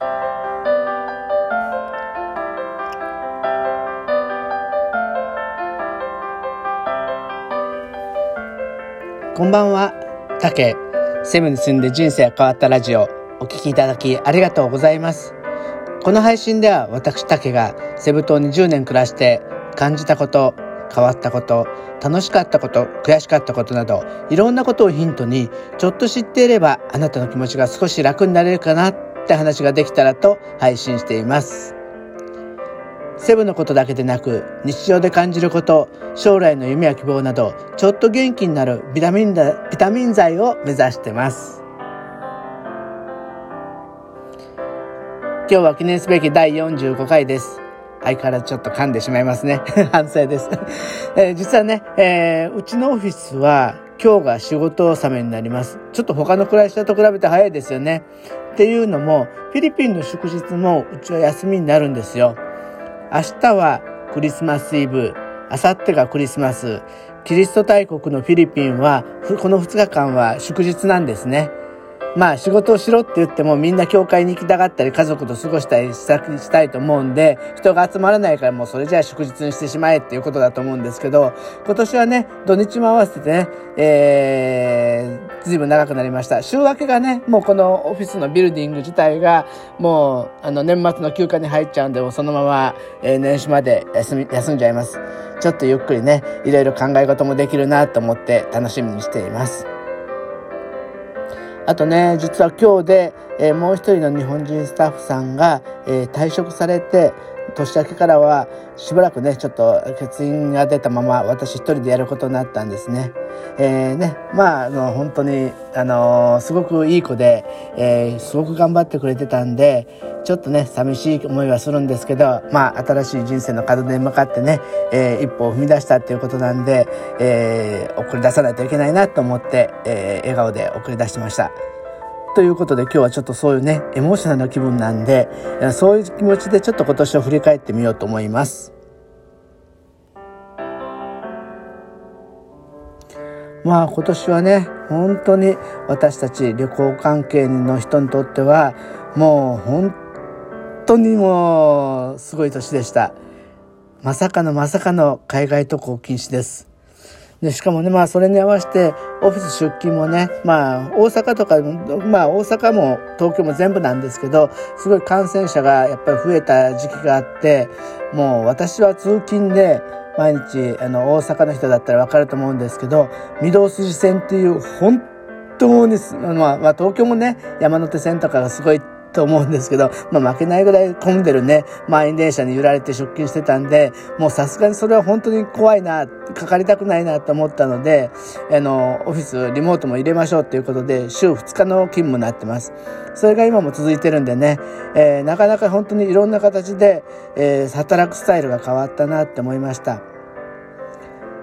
こんばんは、たけ。セブンに住んで人生が変わったラジオ、お聞きいただきありがとうございます。この配信では私、たけがセブ島に10年暮らして感じたこと、変わったこと、楽しかったこと、悔しかったことなど、いろんなことをヒントに、ちょっと知っていればあなたの気持ちが少し楽になれるかなって話ができたらと配信しています。セブのことだけでなく日常で感じること将来の夢や希望などちょっと元気になるビタミンビタミン剤を目指してます。今日は記念すべき第45回です。相変わらずちょっと噛んでしまいますね。反省です。えー、実はね、えー、うちのオフィスは今日が仕事納めになります。ちょっと他の暮らしと比べて早いですよね。っていうのもフィリピンの祝日もうちは休みになるんですよ。明日はクリスマスイブ、明後日がクリスマス、キリスト大国のフィリピンは、この2日間は祝日なんですね。まあ仕事をしろって言ってもみんな教会に行きたがったり家族と過ごしたりしたいと思うんで人が集まらないからもうそれじゃあ祝日にしてしまえっていうことだと思うんですけど今年はね土日も合わせてね、えー、随分長くなりました。週明けがねもうこのオフィスのビルディング自体がもうあの年末の休暇に入っちゃうんでもうそのまま、え、年始まで休み休んじゃいます。ちょっとゆっくりねいろいろ考え事もできるなと思って楽しみにしています。あとね、実は今日で、えー、もう一人の日本人スタッフさんが、えー、退職されて、年明けからはしばらくね、ちょっと欠員が出たまま私一人でやることになったんですね。えー、ね、まあ、あの、本当に、あのー、すごくいい子で、えー、すごく頑張ってくれてたんで、ちょっとね、寂しい思いはするんですけど、まあ、新しい人生の門出に向かってね、えー、一歩を踏み出したっていうことなんで、えー、送り出さないといけないなと思って、えー、笑顔で送り出してました。ということで今日はちょっとそういうね、エモーショナルな気分なんで、そういう気持ちでちょっと今年を振り返ってみようと思います。まあ今年はね、本当に私たち旅行関係の人にとっては、もう本当にもうすごい年でした。まさかのまさかの海外渡航禁止です。で、しかもね、まあ、それに合わせて、オフィス出勤もね、まあ、大阪とか、まあ、大阪も東京も全部なんですけど、すごい感染者がやっぱり増えた時期があって、もう私は通勤で、毎日、あの、大阪の人だったらわかると思うんですけど、御堂筋線っていう、本当に、まあ、まあ、東京もね、山手線とかがすごいと思うんですけど、まあ負けないぐらい混んでるね、満員電車に揺られて出勤してたんで、もうさすがにそれは本当に怖いな、かかりたくないなと思ったので、あの、オフィス、リモートも入れましょうっていうことで、週2日の勤務になってます。それが今も続いてるんでね、えー、なかなか本当にいろんな形で、えー、働くスタイルが変わったなって思いました。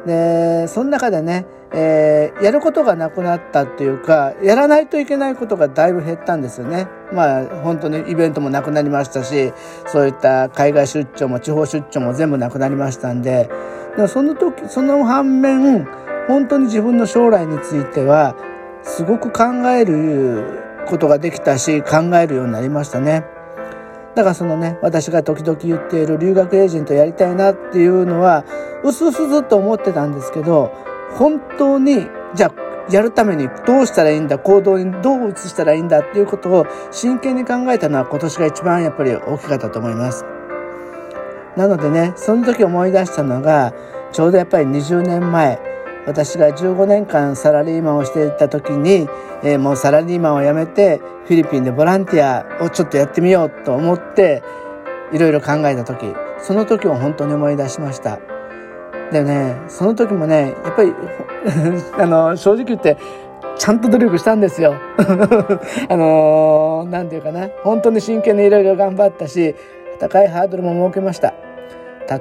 で、その中でね、えー、やることがなくなったっていうか、やらないといけないことがだいぶ減ったんですよね。まあ、本当にイベントもなくなりましたし、そういった海外出張も地方出張も全部なくなりましたんで、でもその時、その反面、本当に自分の将来については、すごく考えることができたし、考えるようになりましたね。だからそのね、私が時々言っている留学エージェントやりたいなっていうのは、うすうすずっと思ってたんですけど、本当に、じゃあ、やるためにどうしたらいいんだ、行動にどう移したらいいんだっていうことを真剣に考えたのは今年が一番やっぱり大きかったと思います。なのでね、その時思い出したのが、ちょうどやっぱり20年前、私が15年間サラリーマンをしていた時に、えー、もうサラリーマンを辞めてフィリピンでボランティアをちょっとやってみようと思っていろいろ考えた時その時を本当に思い出しましたでねその時もねやっぱり あの正直言ってちゃんと努力したんですよ。あのー、なんていうかな。本当に真剣にいろいろ頑張ったし、高いハードルも設けました。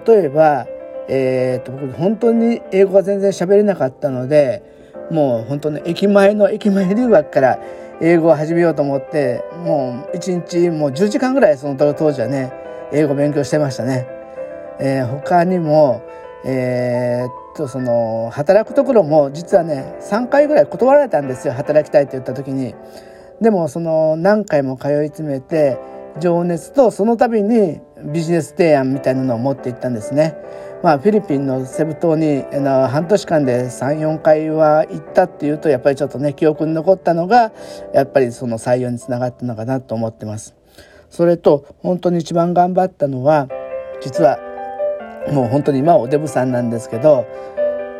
例えば、えー、と僕本当に英語が全然喋れなかったのでもう本当に駅前の駅前留学から英語を始めようと思ってもう1日もう10時間ぐらいその当時はね英語勉強してましたね。えー、他にもえー、っとその働くところも実はね3回ぐらい断られたんですよ働きたいって言った時に。でもその何回も通い詰めて情熱とその度にビジネス提案みたいなのを持っていったんですね。まあ、フィリピンのセブ島に半年間で34回は行ったっていうとやっぱりちょっとね記憶に残ったのがやっぱりその採用につながったのかなと思ってます。それと本当に一番頑張ったのは実はもう本当に今はおデブさんなんですけど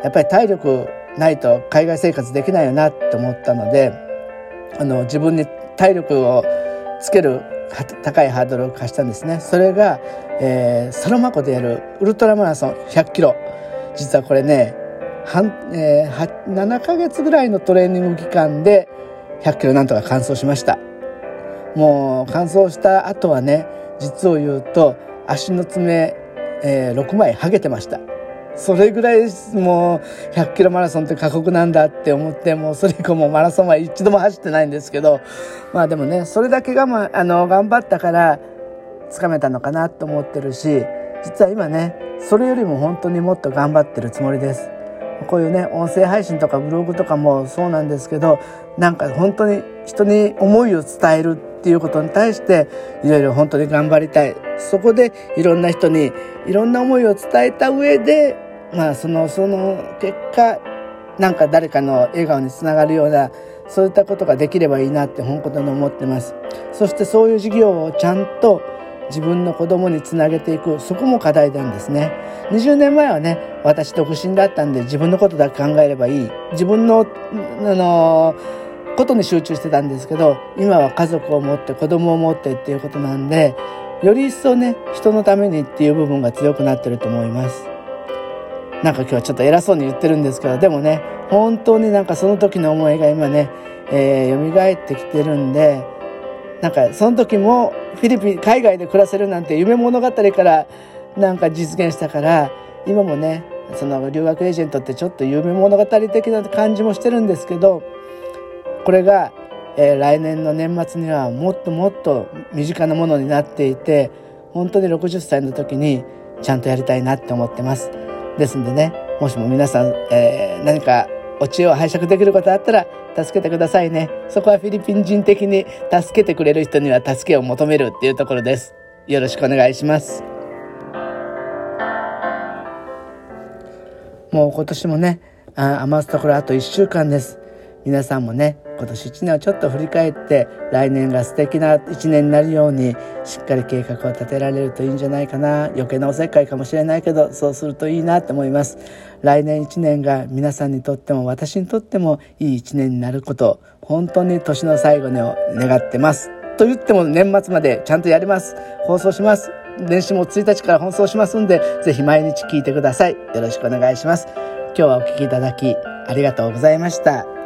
やっぱり体力ないと海外生活できないよなって思ったのであの自分に体力をつける高いハードルを課したんですね。それが、えー、サロマ湖でやるウルトラマラソン100キロ。実はこれね半、えー、7ヶ月ぐらいのトレーニング期間で100キロなんとか完走しました。もう完走した後はね実を言うと足の爪、えー、6枚剥げてましたそれぐらいもう100キロマラソンって過酷なんだって思ってもうそれ以降もマラソンは一度も走ってないんですけどまあでもねそれだけ我慢あの頑張ったからつかめたのかなと思ってるし実は今ねそれよりも本当にもっと頑張ってるつもりです。こういうね音声配信とかブログとかもそうなんですけどなんか本当に人に思いを伝えるっていうことに対していろいろ本当に頑張りたい。そこでいろんな人にいろんな思いを伝えた上でまあそのその結果なんか誰かの笑顔につながるようなそういったことができればいいなって本当に思ってます。そしてそういう事業をちゃんと自分の子供につなげていく。そこも課題なんですね。20年前はね私独身だったんで自分のことだけ考えればいい。自分のあのことに集中してたんですけど今は家族を持って子供を持ってっていうことなんでより一層ね人のためにっていう部分が強くなってると思います。なんか今日はちょっと偉そうに言ってるんですけどでもね本当になんかその時の思いが今ね、えー、蘇ってきてるんでなんかその時もフィリピン海外で暮らせるなんて夢物語からなんか実現したから今もねその留学エージェントってちょっと夢物語的な感じもしてるんですけどこれが、えー、来年の年末にはもっともっと身近なものになっていて本当に60歳の時にちゃんとやりたいなって思ってます。ですんでね、もしも皆さん、えー、何かお知恵を拝借できることあったら助けてくださいね。そこはフィリピン人的に助けてくれる人には助けを求めるっていうところです。よろしくお願いします。もう今年もね、あ余すところあと1週間です。皆さんもね今年1年をちょっと振り返って来年が素敵な1年になるようにしっかり計画を立てられるといいんじゃないかな。余計なおせっかいかもしれないけどそうするといいなと思います。来年1年が皆さんにとっても私にとってもいい1年になること本当に年の最後に願ってます。と言っても年末までちゃんとやります。放送します。年始も1日から放送しますんでぜひ毎日聞いてください。よろしくお願いします。今日はお聴きいただきありがとうございました。